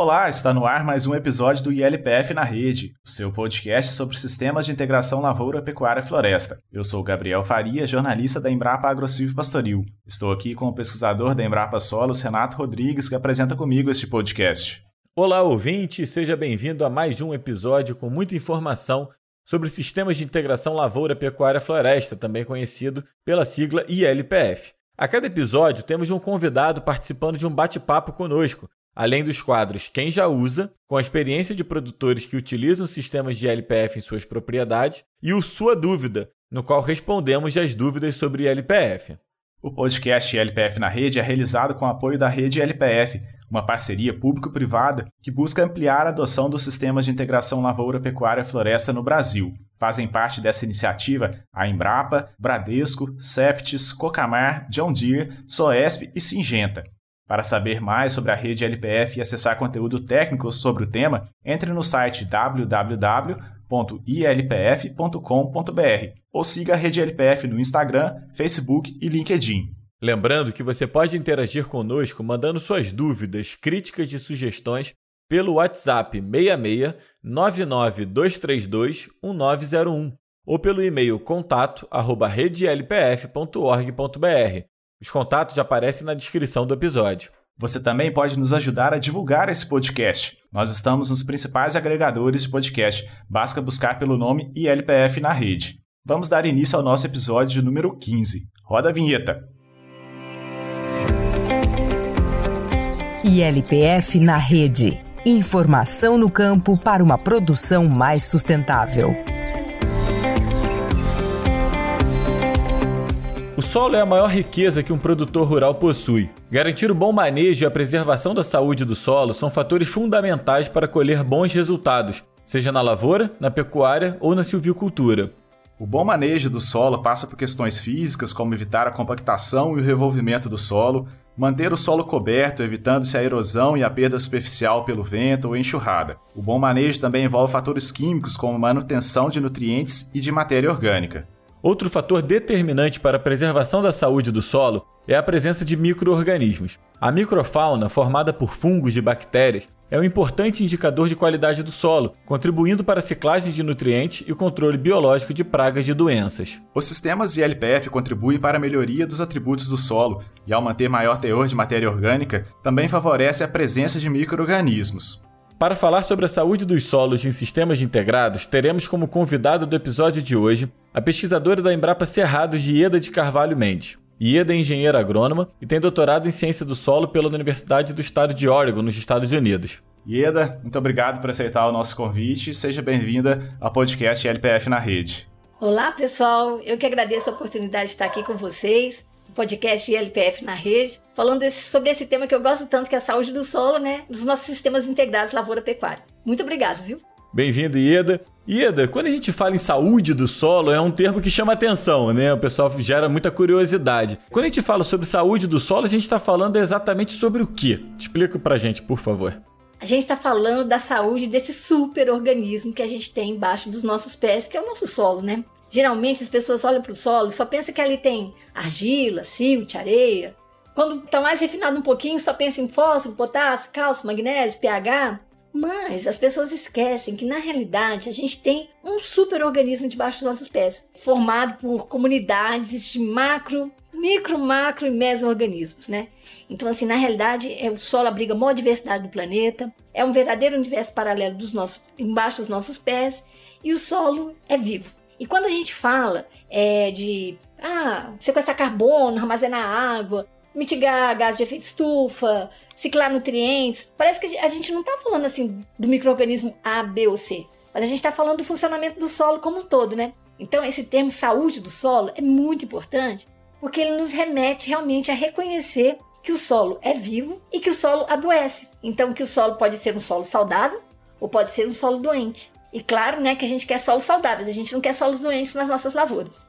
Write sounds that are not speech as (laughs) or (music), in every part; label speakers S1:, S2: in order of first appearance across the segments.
S1: Olá, está no ar mais um episódio do ILPF na Rede, o seu podcast sobre sistemas de integração lavoura, pecuária e floresta. Eu sou Gabriel Faria, jornalista da Embrapa AgroSilvio Pastoril. Estou aqui com o pesquisador da Embrapa Solos, Renato Rodrigues, que apresenta comigo este podcast.
S2: Olá, ouvinte, seja bem-vindo a mais um episódio com muita informação sobre sistemas de integração lavoura, pecuária e floresta, também conhecido pela sigla ILPF. A cada episódio temos um convidado participando de um bate-papo conosco, além dos quadros Quem Já Usa, com a experiência de produtores que utilizam sistemas de LPF em suas propriedades, e o Sua Dúvida, no qual respondemos as dúvidas sobre LPF.
S1: O podcast LPF na Rede é realizado com o apoio da Rede LPF, uma parceria público-privada que busca ampliar a adoção dos sistemas de integração lavoura, pecuária e floresta no Brasil. Fazem parte dessa iniciativa a Embrapa, Bradesco, Septis, Cocamar, John Deere, Soesp e Singenta. Para saber mais sobre a rede LPF e acessar conteúdo técnico sobre o tema, entre no site www.ilpf.com.br ou siga a rede LPF no Instagram, Facebook e LinkedIn.
S2: Lembrando que você pode interagir conosco mandando suas dúvidas, críticas e sugestões pelo WhatsApp 66 99232 1901 ou pelo e-mail contato@redelpf.org.br os contatos aparecem na descrição do episódio.
S1: Você também pode nos ajudar a divulgar esse podcast. Nós estamos nos principais agregadores de podcast. Basta buscar pelo nome ILPF na rede. Vamos dar início ao nosso episódio número 15. Roda a vinheta.
S3: ILPF na rede. Informação no campo para uma produção mais sustentável.
S2: O solo é a maior riqueza que um produtor rural possui. Garantir o bom manejo e a preservação da saúde do solo são fatores fundamentais para colher bons resultados, seja na lavoura, na pecuária ou na silvicultura.
S1: O bom manejo do solo passa por questões físicas, como evitar a compactação e o revolvimento do solo, manter o solo coberto, evitando-se a erosão e a perda superficial pelo vento ou enxurrada. O bom manejo também envolve fatores químicos, como manutenção de nutrientes e de matéria orgânica.
S2: Outro fator determinante para a preservação da saúde do solo é a presença de microorganismos. A microfauna, formada por fungos e bactérias, é um importante indicador de qualidade do solo, contribuindo para a ciclagem de nutrientes e controle biológico de pragas e doenças.
S1: Os sistemas ILPF contribuem para a melhoria dos atributos do solo e, ao manter maior teor de matéria orgânica, também favorece a presença de microorganismos.
S2: Para falar sobre a saúde dos solos em sistemas integrados, teremos como convidado do episódio de hoje a pesquisadora da Embrapa Cerrados de Ieda de Carvalho Mendes. Ieda é engenheira agrônoma e tem doutorado em ciência do solo pela Universidade do Estado de Oregon, nos Estados Unidos.
S1: Ieda, muito obrigado por aceitar o nosso convite e seja bem-vinda ao podcast LPF na Rede.
S4: Olá, pessoal. Eu que agradeço a oportunidade de estar aqui com vocês podcast LPF na rede, falando desse, sobre esse tema que eu gosto tanto, que é a saúde do solo, né? Dos nossos sistemas integrados lavoura-pecuária. Muito obrigado, viu?
S2: Bem-vindo, Ieda. Ieda, quando a gente fala em saúde do solo, é um termo que chama atenção, né? O pessoal gera muita curiosidade. Quando a gente fala sobre saúde do solo, a gente está falando exatamente sobre o quê? Explica pra gente, por favor.
S4: A gente está falando da saúde desse super-organismo que a gente tem embaixo dos nossos pés, que é o nosso solo, né? Geralmente as pessoas olham para o solo e só pensam que ali tem argila, silt, areia. Quando está mais refinado um pouquinho, só pensa em fósforo, potássio, cálcio, magnésio, pH. Mas as pessoas esquecem que na realidade a gente tem um super-organismo debaixo dos nossos pés, formado por comunidades de macro, micro, macro e meso-organismos, né? Então, assim, na realidade, é, o solo abriga a maior diversidade do planeta, é um verdadeiro universo paralelo dos nossos, embaixo dos nossos pés, e o solo é vivo. E quando a gente fala é, de ah, sequestrar carbono, armazenar água, mitigar gás de efeito estufa, ciclar nutrientes, parece que a gente não está falando assim do microorganismo A, B ou C, mas a gente está falando do funcionamento do solo como um todo, né? Então esse termo saúde do solo é muito importante porque ele nos remete realmente a reconhecer que o solo é vivo e que o solo adoece. Então que o solo pode ser um solo saudável ou pode ser um solo doente. E claro, né, que a gente quer solos saudáveis, a gente não quer solos doentes nas nossas lavouras.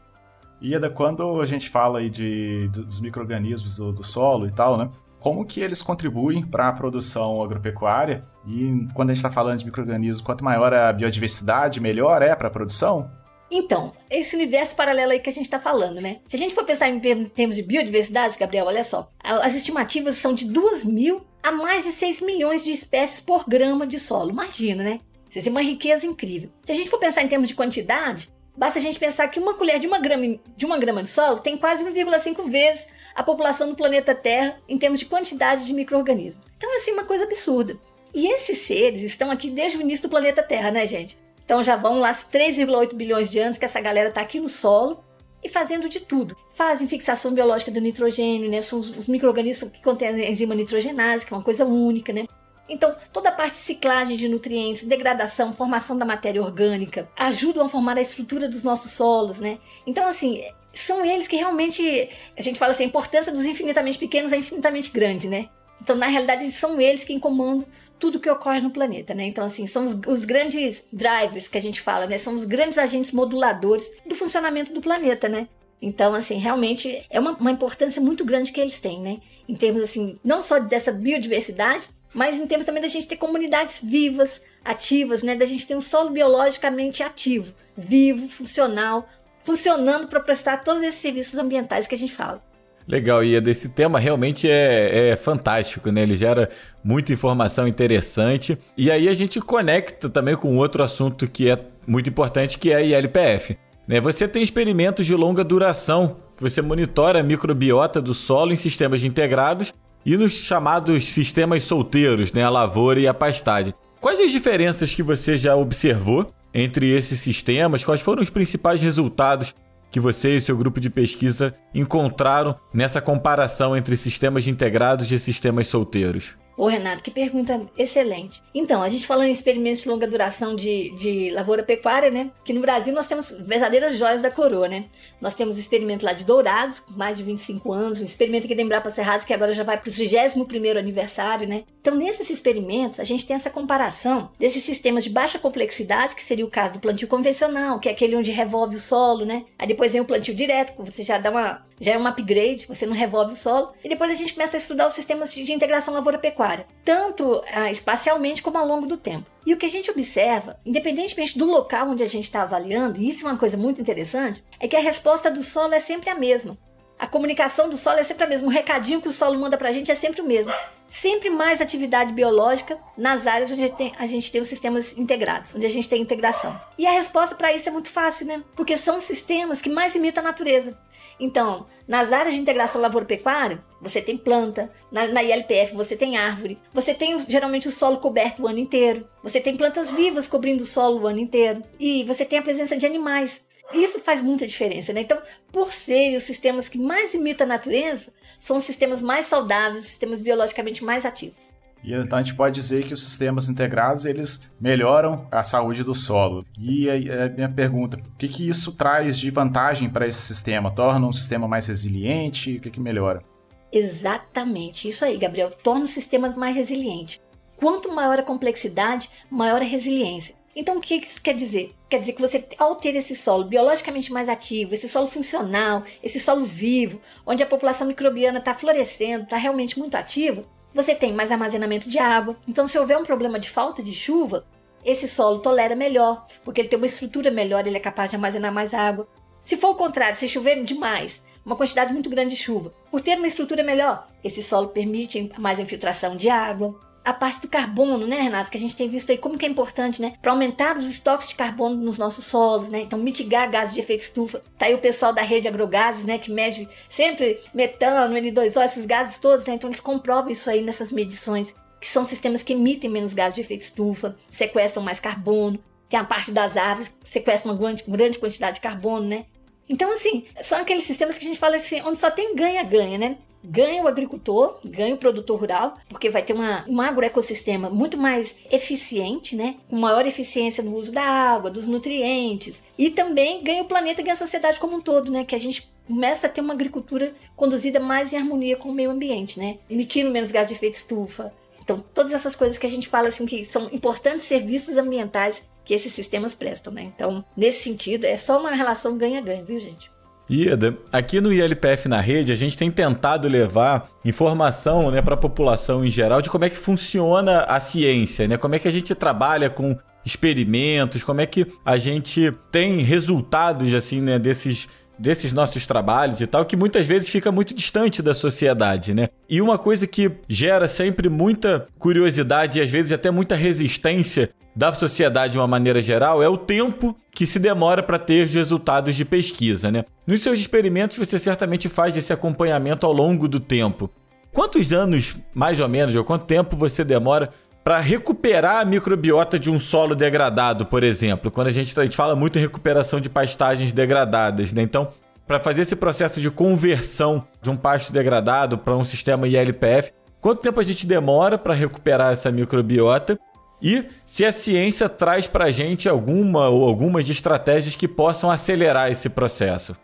S1: Ieda, quando a gente fala aí de, dos micro-organismos do, do solo e tal, né? Como que eles contribuem para a produção agropecuária? E quando a gente está falando de micro-organismos, quanto maior a biodiversidade, melhor é para a produção?
S4: Então, esse universo paralelo aí que a gente está falando, né? Se a gente for pensar em termos de biodiversidade, Gabriel, olha só. As estimativas são de 2 mil há mais de 6 milhões de espécies por grama de solo. Imagina, né? É uma riqueza incrível. Se a gente for pensar em termos de quantidade, basta a gente pensar que uma colher de uma grama de, uma grama de solo tem quase 1,5 vezes a população do planeta Terra em termos de quantidade de micro-organismos. Então, é assim, uma coisa absurda. E esses seres estão aqui desde o início do planeta Terra, né, gente? Então já vão lá 3,8 bilhões de anos que essa galera está aqui no solo e fazendo de tudo. Fazem fixação biológica do nitrogênio, né? São os, os micro-organismos que contêm a enzima nitrogenase, que é uma coisa única, né? Então, toda a parte de ciclagem de nutrientes, degradação, formação da matéria orgânica, ajudam a formar a estrutura dos nossos solos, né? Então, assim, são eles que realmente, a gente fala assim, a importância dos infinitamente pequenos é infinitamente grande, né? Então, na realidade, são eles quem comandam tudo que ocorre no planeta, né? Então, assim, são os, os, grandes drivers que a gente fala, né? São os grandes agentes moduladores do funcionamento do planeta, né? Então, assim, realmente é uma, uma importância muito grande que eles têm, né? Em termos, assim, não só dessa biodiversidade, mas em termos também da gente ter comunidades vivas, ativas, né? Da gente ter um solo biologicamente ativo, vivo, funcional, funcionando para prestar todos esses serviços ambientais que a gente fala.
S2: Legal, e desse tema realmente é, é, fantástico, né? Ele gera muita informação interessante. E aí a gente conecta também com outro assunto que é muito importante, que é a ILPF. Né? Você tem experimentos de longa duração, que você monitora a microbiota do solo em sistemas integrados e nos chamados sistemas solteiros, né? a lavoura e a pastagem. Quais as diferenças que você já observou entre esses sistemas? Quais foram os principais resultados que você e seu grupo de pesquisa encontraram nessa comparação entre sistemas integrados e sistemas solteiros?
S4: Ô Renato, que pergunta excelente. Então, a gente falando em experimentos de longa duração de, de lavoura pecuária, né? Que no Brasil nós temos verdadeiras joias da coroa, né? Nós temos o experimento lá de Dourados, mais de 25 anos, um experimento aqui de Embrapa Cerrados, que agora já vai para o 31 aniversário, né? Então, nesses experimentos, a gente tem essa comparação desses sistemas de baixa complexidade, que seria o caso do plantio convencional, que é aquele onde revolve o solo, né? Aí depois vem o plantio direto, que você já dá uma já é um upgrade, você não revolve o solo. E depois a gente começa a estudar os sistemas de integração lavoura-pecuária, tanto ah, espacialmente como ao longo do tempo. E o que a gente observa, independentemente do local onde a gente está avaliando, e isso é uma coisa muito interessante, é que a resposta do solo é sempre a mesma. A comunicação do solo é sempre a mesma. O recadinho que o solo manda para a gente é sempre o mesmo. Sempre mais atividade biológica nas áreas onde a gente, tem, a gente tem os sistemas integrados, onde a gente tem integração. E a resposta para isso é muito fácil, né? Porque são sistemas que mais imitam a natureza. Então, nas áreas de integração lavoura-pecuária, você tem planta, na, na, ILPF você tem árvore, você tem geralmente o solo coberto o ano inteiro, você tem plantas vivas cobrindo o solo o ano inteiro, e você tem a presença de animais. Isso faz muita diferença, né? Então, por serem os sistemas que mais imitam a natureza, são os sistemas mais saudáveis, os sistemas biologicamente mais ativos.
S1: E então a gente pode dizer que os sistemas integrados eles melhoram a saúde do solo. E a, a minha pergunta, o que, que isso traz de vantagem para esse sistema? Torna um sistema mais resiliente? O que, que melhora?
S4: Exatamente, isso aí, Gabriel. Torna os sistemas mais resilientes. Quanto maior a complexidade, maior a resiliência. Então, o que isso quer dizer? Quer dizer que você, ao ter esse solo biologicamente mais ativo, esse solo funcional, esse solo vivo, onde a população microbiana está florescendo, está realmente muito ativa, você tem mais armazenamento de água. Então, se houver um problema de falta de chuva, esse solo tolera melhor, porque ele tem uma estrutura melhor, ele é capaz de armazenar mais água. Se for o contrário, se chover demais, uma quantidade muito grande de chuva, por ter uma estrutura melhor, esse solo permite mais infiltração de água, a parte do carbono, né, Renato? Que a gente tem visto aí como que é importante, né? Para aumentar os estoques de carbono nos nossos solos, né? Então, mitigar gases de efeito estufa. Tá aí o pessoal da rede agrogases, né? Que mede sempre metano, N2O, esses gases todos, né? Então, eles comprovam isso aí nessas medições. Que são sistemas que emitem menos gases de efeito estufa, sequestram mais carbono. Tem a parte das árvores que sequestram uma grande, grande quantidade de carbono, né? Então, assim, são aqueles sistemas que a gente fala assim, onde só tem ganha-ganha, né? Ganha o agricultor, ganha o produtor rural, porque vai ter uma, um agroecossistema muito mais eficiente, né? Com maior eficiência no uso da água, dos nutrientes. E também ganha o planeta, ganha a sociedade como um todo, né? Que a gente começa a ter uma agricultura conduzida mais em harmonia com o meio ambiente, né? Emitindo menos gás de efeito estufa. Então, todas essas coisas que a gente fala assim que são importantes serviços ambientais que esses sistemas prestam, né? Então, nesse sentido, é só uma relação ganha-ganha, viu, gente?
S2: Ieda, aqui no ILPF na rede, a gente tem tentado levar informação né, para a população em geral de como é que funciona a ciência, né? como é que a gente trabalha com experimentos, como é que a gente tem resultados assim, né, desses desses nossos trabalhos e tal, que muitas vezes fica muito distante da sociedade, né? E uma coisa que gera sempre muita curiosidade e às vezes até muita resistência da sociedade de uma maneira geral é o tempo que se demora para ter os resultados de pesquisa, né? Nos seus experimentos você certamente faz esse acompanhamento ao longo do tempo. Quantos anos, mais ou menos, ou quanto tempo você demora para recuperar a microbiota de um solo degradado, por exemplo? Quando a gente, a gente fala muito em recuperação de pastagens degradadas, né? Então, para fazer esse processo de conversão de um pasto degradado para um sistema ILPF, quanto tempo a gente demora para recuperar essa microbiota? E se a ciência traz para a gente alguma ou algumas estratégias que possam acelerar esse processo.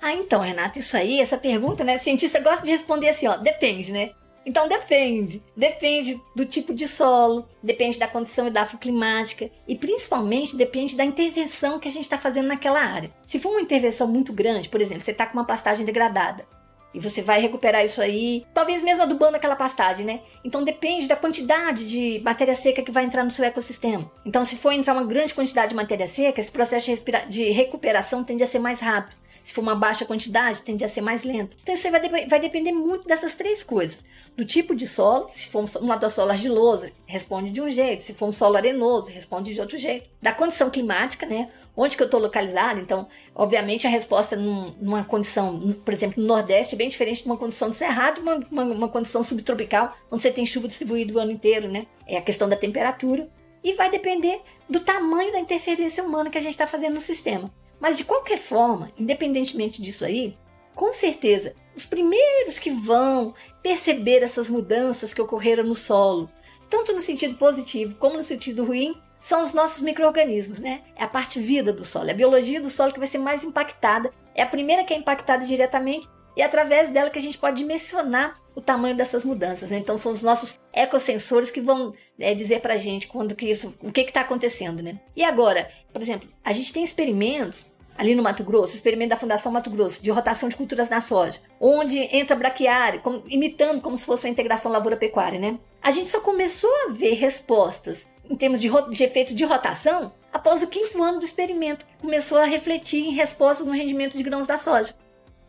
S4: Ah, então, Renato, isso aí, essa pergunta, né? cientista gosta de responder assim, ó, depende, né? Então depende. Depende do tipo de solo, depende da condição edafoclimática e principalmente depende da intervenção que a gente está fazendo naquela área. Se for uma intervenção muito grande, por exemplo, você está com uma pastagem degradada, e você vai recuperar isso aí, talvez mesmo adubando aquela pastagem, né? Então depende da quantidade de matéria seca que vai entrar no seu ecossistema. Então, se for entrar uma grande quantidade de matéria seca, esse processo de, de recuperação tende a ser mais rápido. Se for uma baixa quantidade, tende a ser mais lento. Então, isso aí vai, vai depender muito dessas três coisas. Do tipo de solo, se for um, um solo argiloso, responde de um jeito. Se for um solo arenoso, responde de outro jeito. Da condição climática, né? onde que eu estou localizado. Então, obviamente, a resposta num, numa condição, por exemplo, no Nordeste, é bem diferente de uma condição de cerrado, uma, uma, uma condição subtropical, onde você tem chuva distribuída o ano inteiro, né? É a questão da temperatura. E vai depender do tamanho da interferência humana que a gente está fazendo no sistema. Mas, de qualquer forma, independentemente disso aí, com certeza, os primeiros que vão perceber essas mudanças que ocorreram no solo, tanto no sentido positivo como no sentido ruim, são os nossos micro-organismos, né? É a parte vida do solo, é a biologia do solo que vai ser mais impactada, é a primeira que é impactada diretamente e é através dela que a gente pode dimensionar o tamanho dessas mudanças. Né? Então são os nossos ecossensores que vão é, dizer para a gente quando que isso, o que está acontecendo, né? E agora, por exemplo, a gente tem experimentos ali no Mato Grosso, o experimento da Fundação Mato Grosso, de rotação de culturas na soja, onde entra braquiária, como, imitando como se fosse uma integração lavoura-pecuária, né? A gente só começou a ver respostas em termos de, de efeito de rotação após o quinto ano do experimento, que começou a refletir em respostas no rendimento de grãos da soja.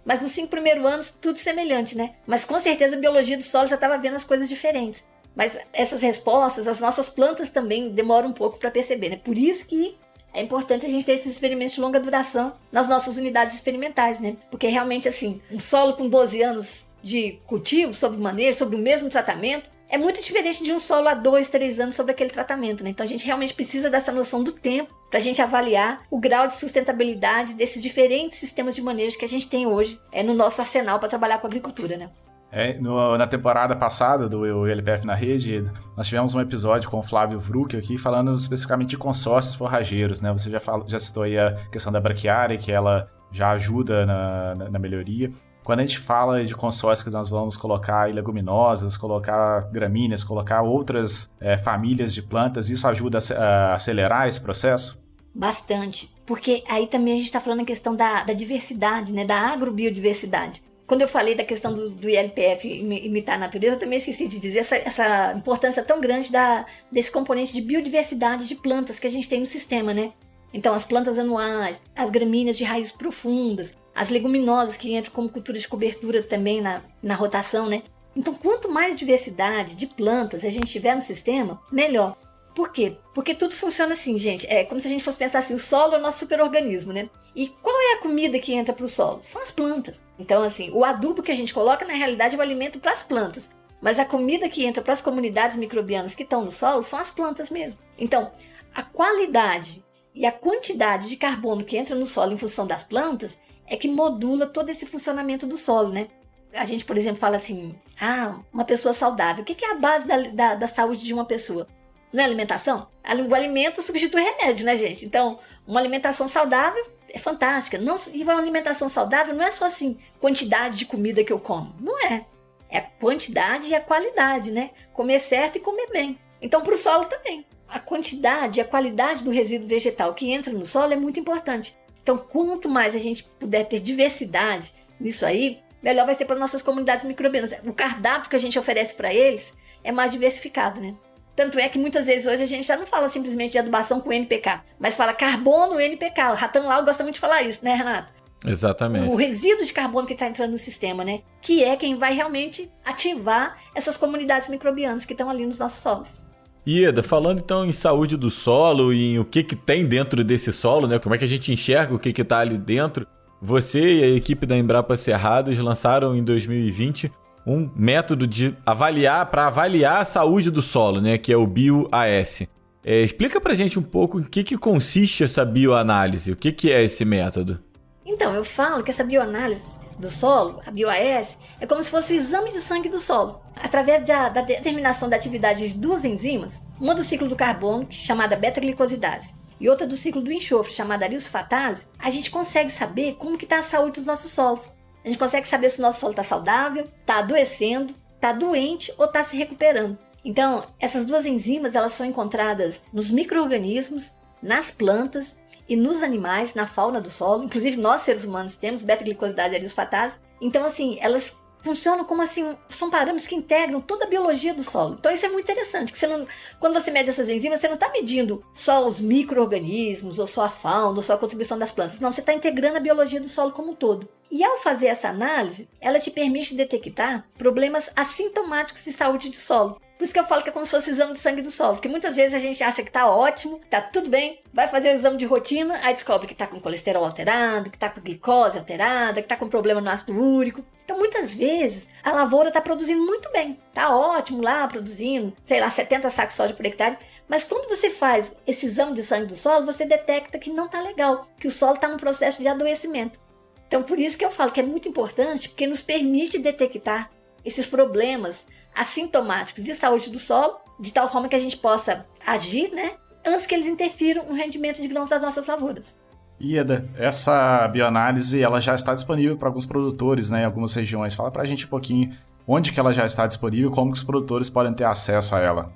S4: Mas nos cinco primeiros anos, tudo semelhante, né? Mas com certeza a biologia do solo já estava vendo as coisas diferentes. Mas essas respostas, as nossas plantas também demoram um pouco para perceber, né? Por isso que é importante a gente ter esses experimentos de longa duração nas nossas unidades experimentais, né? Porque realmente, assim, um solo com 12 anos de cultivo, sob manejo, sobre o mesmo tratamento, é muito diferente de um solo há dois, três anos sobre aquele tratamento, né? Então a gente realmente precisa dessa noção do tempo para a gente avaliar o grau de sustentabilidade desses diferentes sistemas de manejo que a gente tem hoje é no nosso arsenal para trabalhar com a agricultura, né?
S1: É, no, na temporada passada do LPF na Rede, nós tivemos um episódio com o Flávio Vruck aqui falando especificamente de consórcios forrageiros, né? Você já, fala, já citou aí a questão da braquiária, que ela já ajuda na, na, na melhoria. Quando a gente fala de consórcios que nós vamos colocar leguminosas, colocar gramíneas, colocar outras é, famílias de plantas, isso ajuda a, acelerar esse processo?
S4: Bastante. Porque aí também a gente está falando a questão da, da diversidade, né? da agrobiodiversidade quando eu falei da questão do, do ILPF imitar a natureza, eu também esqueci de dizer essa, essa importância tão grande da, desse componente de biodiversidade de plantas que a gente tem no sistema, né? Então, as plantas anuais, as gramíneas de raízes profundas, as leguminosas que entram como cultura de cobertura também na, na rotação, né? Então, quanto mais diversidade de plantas a gente tiver no sistema, melhor. Por quê? Porque tudo funciona assim, gente. É como se a gente fosse pensar assim: o solo é o nosso superorganismo, né? E qual é a comida que entra para o solo? São as plantas. Então, assim, o adubo que a gente coloca, na realidade, é o alimento para as plantas. Mas a comida que entra para as comunidades microbianas que estão no solo são as plantas mesmo. Então, a qualidade e a quantidade de carbono que entra no solo em função das plantas é que modula todo esse funcionamento do solo, né? A gente, por exemplo, fala assim: ah, uma pessoa saudável. O que é a base da, da, da saúde de uma pessoa? Não é alimentação? O alimento substitui remédio, né, gente? Então, uma alimentação saudável é fantástica. Não, e uma alimentação saudável não é só assim, quantidade de comida que eu como. Não é. É a quantidade e a qualidade, né? Comer certo e comer bem. Então, para o solo também. A quantidade e a qualidade do resíduo vegetal que entra no solo é muito importante. Então, quanto mais a gente puder ter diversidade nisso aí, melhor vai ser para nossas comunidades microbianas. O cardápio que a gente oferece para eles é mais diversificado, né? Tanto é que muitas vezes hoje a gente já não fala simplesmente de adubação com NPK, mas fala carbono NPK. O Ratan Lau gosta muito de falar isso, né, Renato?
S2: Exatamente.
S4: O resíduo de carbono que está entrando no sistema, né? Que é quem vai realmente ativar essas comunidades microbianas que estão ali nos nossos solos.
S2: Ieda, falando então em saúde do solo e em o que, que tem dentro desse solo, né? Como é que a gente enxerga o que está ali dentro? Você e a equipe da Embrapa Cerrados lançaram em 2020 um método de avaliar para avaliar a saúde do solo, né? Que é o BioAS. É, explica pra gente um pouco em que, que consiste essa bioanálise, o que, que é esse método.
S4: Então, eu falo que essa bioanálise do solo, a BioAS, é como se fosse o exame de sangue do solo. Através da, da determinação da atividade de duas enzimas, uma do ciclo do carbono, chamada beta-glicosidase, e outra do ciclo do enxofre, chamada arilsulfatase, a gente consegue saber como que está a saúde dos nossos solos. A gente consegue saber se o nosso solo está saudável, está adoecendo, está doente ou está se recuperando. Então, essas duas enzimas elas são encontradas nos micro-organismos, nas plantas e nos animais, na fauna do solo. Inclusive, nós seres humanos temos beta-glicosidase e arisfatase. Então, assim, elas funcionam como assim, são parâmetros que integram toda a biologia do solo. Então isso é muito interessante, que você não, quando você mede essas enzimas, você não está medindo só os micro-organismos, ou só a fauna, ou só a contribuição das plantas. Não, você está integrando a biologia do solo como um todo. E ao fazer essa análise, ela te permite detectar problemas assintomáticos de saúde do solo. Por isso que eu falo que é como se fosse o exame de sangue do solo, porque muitas vezes a gente acha que tá ótimo, tá tudo bem, vai fazer o exame de rotina, aí descobre que tá com colesterol alterado, que tá com glicose alterada, que tá com problema no ácido úrico. Então, muitas vezes, a lavoura tá produzindo muito bem, tá ótimo lá, produzindo, sei lá, 70 sacos de soja por hectare, mas quando você faz esse exame de sangue do solo, você detecta que não tá legal, que o solo tá num processo de adoecimento. Então, por isso que eu falo que é muito importante, porque nos permite detectar esses problemas assintomáticos de saúde do solo, de tal forma que a gente possa agir, né, antes que eles interfiram no rendimento de grãos das nossas lavouras.
S1: Ieda, essa bioanálise ela já está disponível para alguns produtores, né, em algumas regiões. Fala para a gente um pouquinho onde que ela já está disponível, como que os produtores podem ter acesso a ela.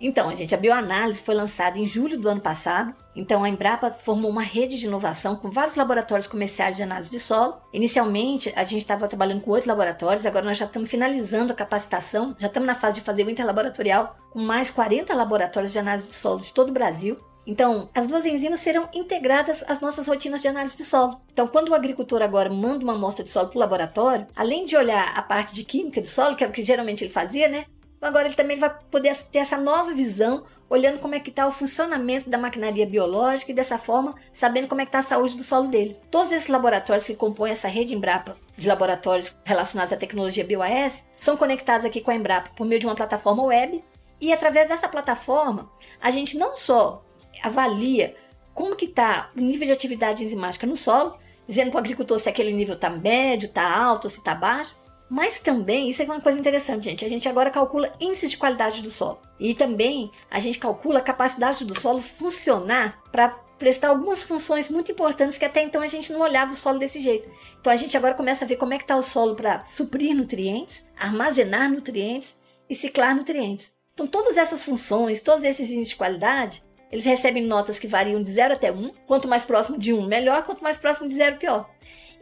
S4: Então, gente, a bioanálise foi lançada em julho do ano passado. Então, a Embrapa formou uma rede de inovação com vários laboratórios comerciais de análise de solo. Inicialmente, a gente estava trabalhando com oito laboratórios, agora nós já estamos finalizando a capacitação, já estamos na fase de fazer o interlaboratorial, com mais 40 laboratórios de análise de solo de todo o Brasil. Então, as duas enzimas serão integradas às nossas rotinas de análise de solo. Então, quando o agricultor agora manda uma amostra de solo para o laboratório, além de olhar a parte de química de solo, que é o que geralmente ele fazia, né? Agora ele também vai poder ter essa nova visão, olhando como é que está o funcionamento da maquinaria biológica e dessa forma sabendo como é que está a saúde do solo dele. Todos esses laboratórios que compõem essa rede Embrapa de laboratórios relacionados à tecnologia BioAS são conectados aqui com a Embrapa por meio de uma plataforma web e através dessa plataforma a gente não só avalia como que está o nível de atividade enzimática no solo, dizendo para o agricultor se aquele nível está médio, está alto, se está baixo, mas também, isso é uma coisa interessante, gente. A gente agora calcula índice de qualidade do solo. E também a gente calcula a capacidade do solo funcionar para prestar algumas funções muito importantes que até então a gente não olhava o solo desse jeito. Então a gente agora começa a ver como é que está o solo para suprir nutrientes, armazenar nutrientes e ciclar nutrientes. Então todas essas funções, todos esses índices de qualidade, eles recebem notas que variam de 0 até 1. Quanto mais próximo de 1, melhor. Quanto mais próximo de 0, pior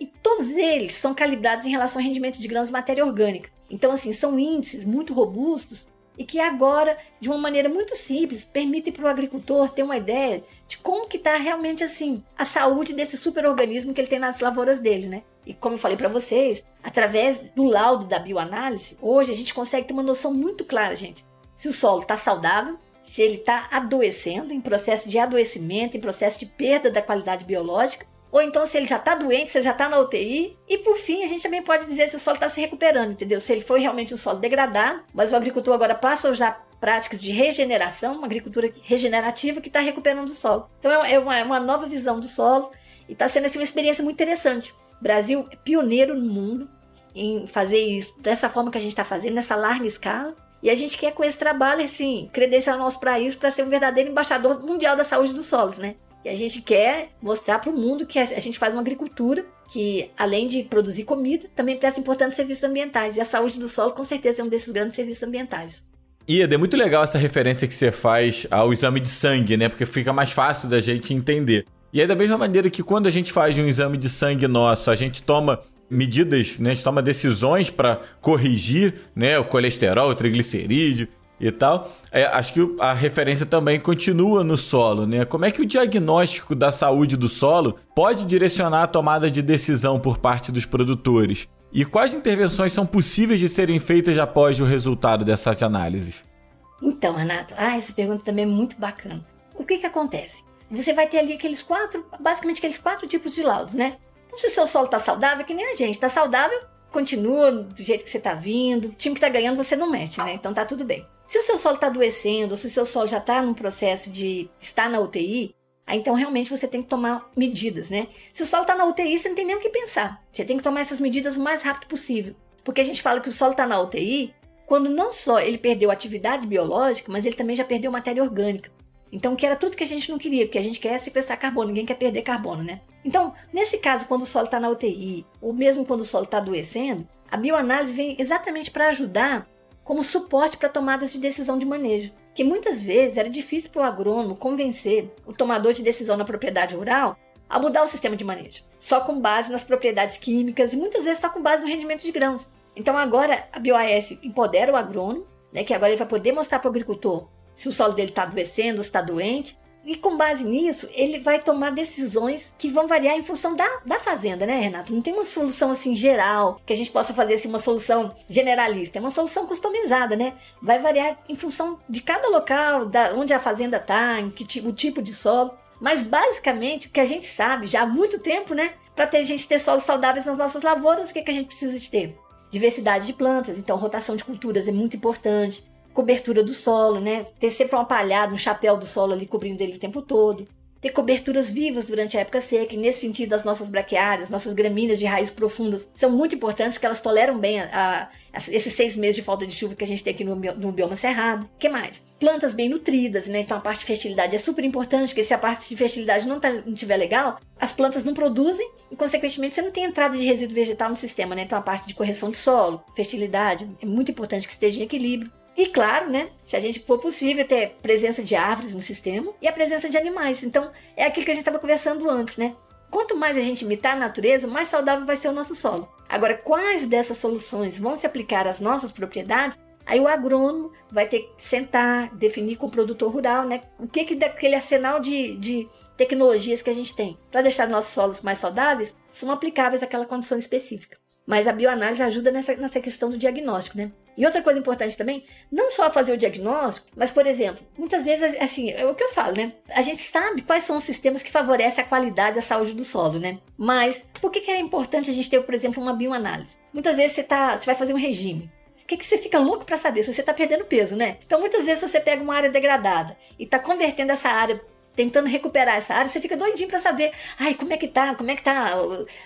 S4: e todos eles são calibrados em relação ao rendimento de grãos de matéria orgânica. Então, assim, são índices muito robustos e que agora, de uma maneira muito simples, permitem para o agricultor ter uma ideia de como que está realmente assim a saúde desse superorganismo que ele tem nas lavouras dele, né? E como eu falei para vocês, através do laudo da bioanálise, hoje a gente consegue ter uma noção muito clara, gente, se o solo está saudável, se ele está adoecendo, em processo de adoecimento, em processo de perda da qualidade biológica, ou então se ele já está doente, se ele já está na UTI. E por fim, a gente também pode dizer se o solo está se recuperando, entendeu? Se ele foi realmente um solo degradado, mas o agricultor agora passa a usar práticas de regeneração, uma agricultura regenerativa que está recuperando o solo. Então é uma, é uma nova visão do solo e está sendo assim, uma experiência muito interessante. O Brasil é pioneiro no mundo em fazer isso dessa forma que a gente está fazendo, nessa larga escala. E a gente quer com esse trabalho, assim, credenciar nosso país para ser um verdadeiro embaixador mundial da saúde dos solos, né? E a gente quer mostrar para o mundo que a gente faz uma agricultura que, além de produzir comida, também presta importantes serviços ambientais. E a saúde do solo, com certeza, é um desses grandes serviços ambientais.
S2: Ieda, é muito legal essa referência que você faz ao exame de sangue, né? Porque fica mais fácil da gente entender. E é da mesma maneira que quando a gente faz um exame de sangue nosso, a gente toma medidas, né? A gente toma decisões para corrigir né, o colesterol, o triglicerídeo, e tal. É, acho que a referência também continua no solo, né? Como é que o diagnóstico da saúde do solo pode direcionar a tomada de decisão por parte dos produtores? E quais intervenções são possíveis de serem feitas após o resultado dessas análises?
S4: Então, Renato, ah, essa pergunta também é muito bacana. O que que acontece? Você vai ter ali aqueles quatro, basicamente aqueles quatro tipos de laudos, né? Então, se o seu solo está saudável, que nem a gente, está saudável, continua do jeito que você está vindo. O time que está ganhando você não mete, né? Então tá tudo bem. Se o seu solo está adoecendo, ou se o seu solo já está num processo de estar na UTI, aí então realmente você tem que tomar medidas, né? Se o solo está na UTI, você não tem nem o que pensar. Você tem que tomar essas medidas o mais rápido possível. Porque a gente fala que o solo está na UTI quando não só ele perdeu atividade biológica, mas ele também já perdeu matéria orgânica. Então, que era tudo que a gente não queria, porque a gente quer sequestrar carbono, ninguém quer perder carbono, né? Então, nesse caso, quando o solo está na UTI, ou mesmo quando o solo está adoecendo, a bioanálise vem exatamente para ajudar como suporte para tomadas de decisão de manejo. Que muitas vezes era difícil para o agrônomo convencer o tomador de decisão na propriedade rural a mudar o sistema de manejo, só com base nas propriedades químicas e muitas vezes só com base no rendimento de grãos. Então agora a BioAS empodera o agrônomo, né, que agora ele vai poder mostrar para o agricultor se o solo dele está adoecendo, se está doente. E com base nisso, ele vai tomar decisões que vão variar em função da, da fazenda, né, Renato? Não tem uma solução assim geral, que a gente possa fazer assim, uma solução generalista. É uma solução customizada, né? Vai variar em função de cada local, da onde a fazenda está, em que o tipo de solo. Mas basicamente, o que a gente sabe já há muito tempo, né? Para a gente ter solos saudáveis nas nossas lavouras, o que, que a gente precisa de ter? Diversidade de plantas, então rotação de culturas é muito importante cobertura do solo, né? Ter sempre um palhada, um chapéu do solo ali cobrindo ele o tempo todo. Ter coberturas vivas durante a época seca, e nesse sentido as nossas braquiárias, nossas gramíneas de raízes profundas são muito importantes, que elas toleram bem a, a, esses seis meses de falta de chuva que a gente tem aqui no, no bioma cerrado. Que mais? Plantas bem nutridas, né? Então a parte de fertilidade é super importante, porque se a parte de fertilidade não, tá, não tiver legal, as plantas não produzem e, consequentemente, você não tem entrada de resíduo vegetal no sistema, né? Então a parte de correção de solo, fertilidade, é muito importante que esteja em equilíbrio. E claro, né? Se a gente for possível ter presença de árvores no sistema e a presença de animais. Então, é aquilo que a gente estava conversando antes, né? Quanto mais a gente imitar a natureza, mais saudável vai ser o nosso solo. Agora, quais dessas soluções vão se aplicar às nossas propriedades? Aí o agrônomo vai ter que sentar, definir com o produtor rural, né? O que, que daquele arsenal de, de tecnologias que a gente tem para deixar nossos solos mais saudáveis são aplicáveis àquela condição específica. Mas a bioanálise ajuda nessa, nessa questão do diagnóstico, né? E outra coisa importante também, não só fazer o diagnóstico, mas, por exemplo, muitas vezes, assim, é o que eu falo, né? A gente sabe quais são os sistemas que favorecem a qualidade e a saúde do solo, né? Mas por que, que é importante a gente ter, por exemplo, uma bioanálise? Muitas vezes você, tá, você vai fazer um regime. O que, que você fica louco para saber se você está perdendo peso, né? Então, muitas vezes, você pega uma área degradada e está convertendo essa área tentando recuperar essa área, você fica doidinho para saber, ai, como é que tá, como é que tá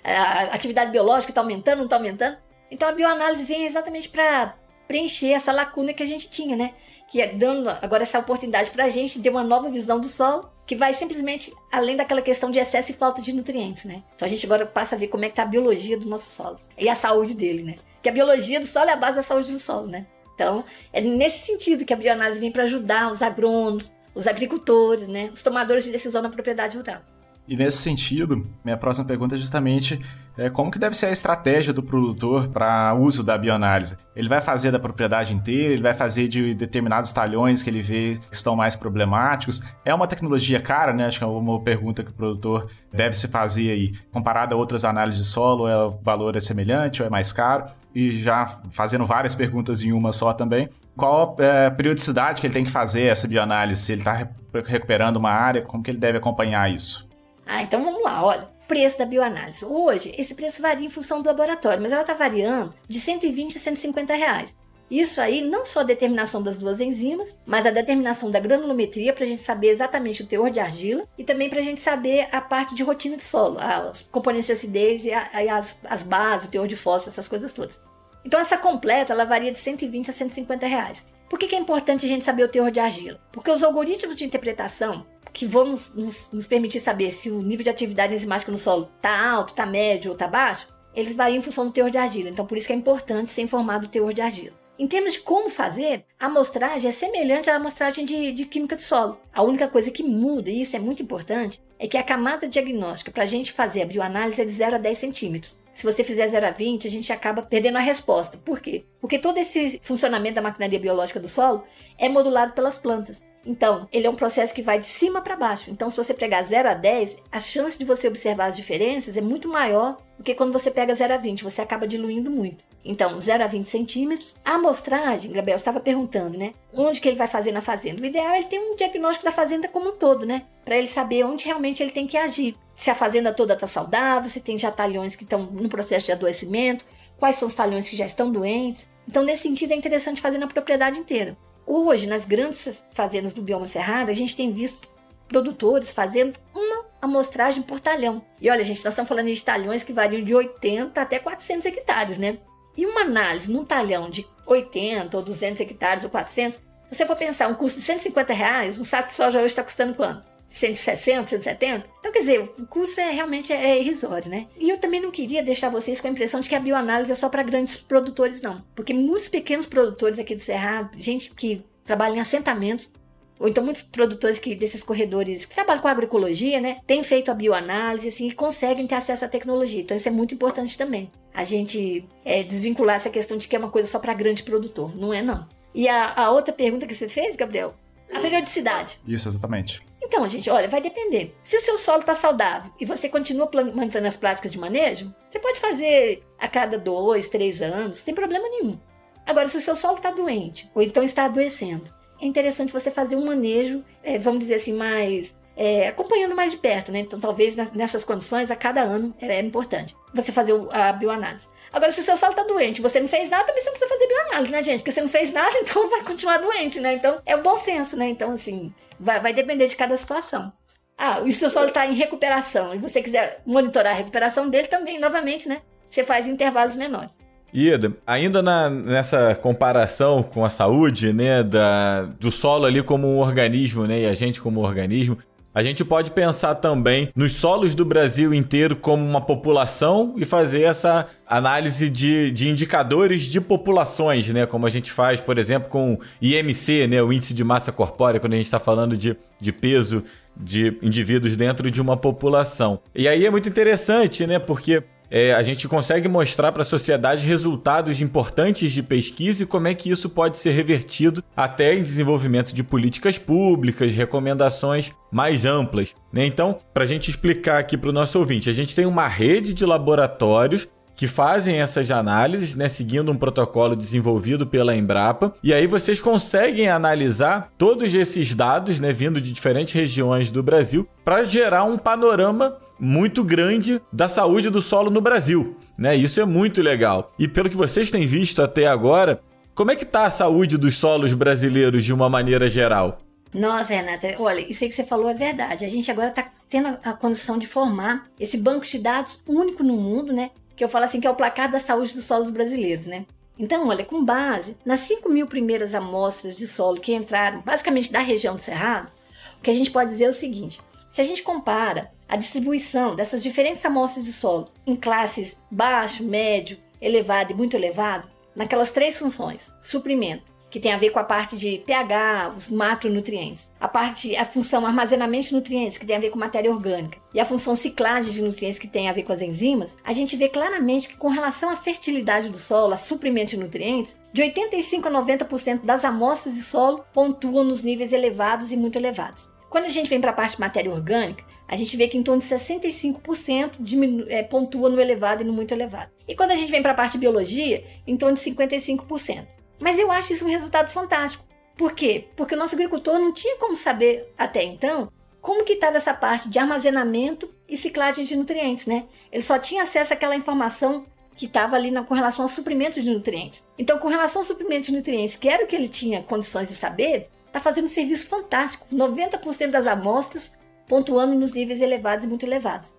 S4: a atividade biológica, tá aumentando, não tá aumentando? Então a bioanálise vem exatamente para preencher essa lacuna que a gente tinha, né? Que é dando agora essa oportunidade para a gente ter uma nova visão do solo, que vai simplesmente além daquela questão de excesso e falta de nutrientes, né? Então a gente agora passa a ver como é que tá a biologia dos nossos solos e a saúde dele, né? Que a biologia do solo é a base da saúde do solo, né? Então, é nesse sentido que a bioanálise vem para ajudar os agrônomos, os agricultores, né, os tomadores de decisão na propriedade rural.
S1: E nesse sentido, minha próxima pergunta é justamente é, como que deve ser a estratégia do produtor para uso da bioanálise? Ele vai fazer da propriedade inteira, ele vai fazer de determinados talhões que ele vê que estão mais problemáticos. É uma tecnologia cara, né? Acho que é uma pergunta que o produtor deve se fazer aí. Comparado a outras análises de solo, é, o valor é semelhante ou é mais caro? E já fazendo várias perguntas em uma só também, qual é a periodicidade que ele tem que fazer essa bioanálise? Se ele está recuperando uma área, como que ele deve acompanhar isso?
S4: Ah, então vamos lá, olha. Preço da bioanálise. Hoje, esse preço varia em função do laboratório, mas ela está variando de 120 a 150 reais. Isso aí não só a determinação das duas enzimas, mas a determinação da granulometria para a gente saber exatamente o teor de argila e também para a gente saber a parte de rotina de solo, os componentes de acidez e, a, as, as, bases, o teor de fósforo, essas coisas todas. Então essa completa ela varia de 120 a 150 reais. Por que, que é importante a gente saber o teor de argila? Porque os algoritmos de interpretação que vão nos, nos, nos, permitir saber se o nível de atividade enzimática no solo está alto, está médio ou está baixo, eles variam em função do teor de argila. Então, por isso que é importante ser informado do teor de argila. Em termos de como fazer, a amostragem é semelhante à amostragem de, de química de solo. A única coisa que muda, e isso é muito importante, é que a camada diagnóstica para a gente fazer a bioanálise é de 0 a 10 centímetros. se você fizer 0 a 20, a gente acaba perdendo a resposta. Por quê? Porque todo esse funcionamento da maquinaria biológica do solo é modulado pelas plantas. Então, ele é um processo que vai de cima para baixo. Então, se você pegar 0 a 10, a chance de você observar as diferenças é muito maior do que quando você pega 0 a 20. Você acaba diluindo muito. Então, 0 a 20 centímetros. A amostragem, Gabriel estava perguntando, né? Onde que ele vai fazer na fazenda? O ideal é ele ter um diagnóstico da fazenda como um todo, né? Para ele saber onde realmente ele tem que agir. Se a fazenda toda está saudável, se tem já talhões que estão no processo de adoecimento, quais são os talhões que já estão doentes. Então, nesse sentido, é interessante fazer na propriedade inteira. Hoje, nas grandes fazendas do bioma cerrado, a gente tem visto produtores fazendo uma amostragem por talhão. E olha, gente, nós estamos falando de talhões que variam de 80 até 400 hectares, né? E uma análise num talhão de 80 ou 200 hectares ou 400, se você for pensar um custo de 150 reais, um saco de soja hoje está custando quanto? 160, 170. Então, quer dizer, o custo é realmente é irrisório, né? E eu também não queria deixar vocês com a impressão de que a bioanálise é só para grandes produtores, não. Porque muitos pequenos produtores aqui do Cerrado, gente que trabalha em assentamentos, ou então muitos produtores que desses corredores que trabalham com agroecologia, né, têm feito a bioanálise assim, e conseguem ter acesso à tecnologia. Então isso é muito importante também. A gente é, desvincular essa questão de que é uma coisa só para grande produtor. Não é, não. E a, a outra pergunta que você fez, Gabriel, a periodicidade.
S1: Isso, exatamente.
S4: Então, gente, olha, vai depender. Se o seu solo está saudável e você continua mantendo as práticas de manejo, você pode fazer a cada dois, três anos, sem problema nenhum. Agora, se o seu solo está doente ou então está adoecendo, é interessante você fazer um manejo, é, vamos dizer assim, mais é, acompanhando mais de perto, né? Então, talvez nessas condições, a cada ano é, é importante você fazer a bioanálise. Agora, se o seu solo está doente, você não fez nada, também você não precisa fazer bioanálise, né, gente? Porque você não fez nada, (laughs) então vai continuar doente, né? Então, é o bom senso, né? Então, assim, vai, vai depender de cada situação. Ah, e se o seu solo está em recuperação e você quiser monitorar a recuperação dele também, novamente, né? Você faz intervalos menores.
S2: Ida, ainda na, nessa comparação com a saúde, né, da, do solo ali como um organismo, né, e a gente como um organismo, a gente pode pensar também nos solos do Brasil inteiro como uma população e fazer essa análise de, de indicadores de populações, né? Como a gente faz, por exemplo, com IMC, né? o índice de massa corpórea, quando a gente está falando de, de peso de indivíduos dentro de uma população. E aí é muito interessante, né? Porque é, a gente consegue mostrar para a sociedade resultados importantes de pesquisa e como é que isso pode ser revertido até em desenvolvimento de políticas públicas, recomendações mais amplas. Né? Então, para a gente explicar aqui para o nosso ouvinte, a gente tem uma rede de laboratórios que fazem essas análises, né, seguindo um protocolo desenvolvido pela Embrapa. E aí vocês conseguem analisar todos esses dados, né, vindo de diferentes regiões do Brasil, para gerar um panorama muito grande da saúde do solo no Brasil. Né? Isso é muito legal. E pelo que vocês têm visto até agora, como é que está a saúde dos solos brasileiros de uma maneira geral?
S4: Nossa, Renata, olha, isso aí que você falou é verdade. A gente agora está tendo a condição de formar esse banco de dados único no mundo, né? Que eu falo assim que é o placar da saúde dos solos brasileiros, né? Então, olha, com base nas 5 mil primeiras amostras de solo que entraram basicamente da região do Cerrado, o que a gente pode dizer é o seguinte: se a gente compara a distribuição dessas diferentes amostras de solo em classes baixo, médio, elevado e muito elevado, naquelas três funções, suprimento, que tem a ver com a parte de pH, os macronutrientes, a parte, a função armazenamento de nutrientes, que tem a ver com matéria orgânica, e a função ciclagem de nutrientes, que tem a ver com as enzimas, a gente vê claramente que com relação à fertilidade do solo, a suprimento de nutrientes, de 85 a 90% das amostras de solo pontuam nos níveis elevados e muito elevados. Quando a gente vem para a parte de matéria orgânica, a gente vê que em torno de 65% diminu é, pontua no elevado e no muito elevado. E quando a gente vem para a parte de biologia, em torno de 55%. Mas eu acho isso um resultado fantástico. Por quê? Porque o nosso agricultor não tinha como saber até então como que estava essa parte de armazenamento e ciclagem de nutrientes, né? Ele só tinha acesso àquela informação que estava ali na, com relação ao suprimento de nutrientes. Então, com relação ao suprimento de nutrientes, que era o que ele tinha condições de saber, está fazendo um serviço fantástico. 90% das amostras pontuando nos níveis elevados e muito elevados.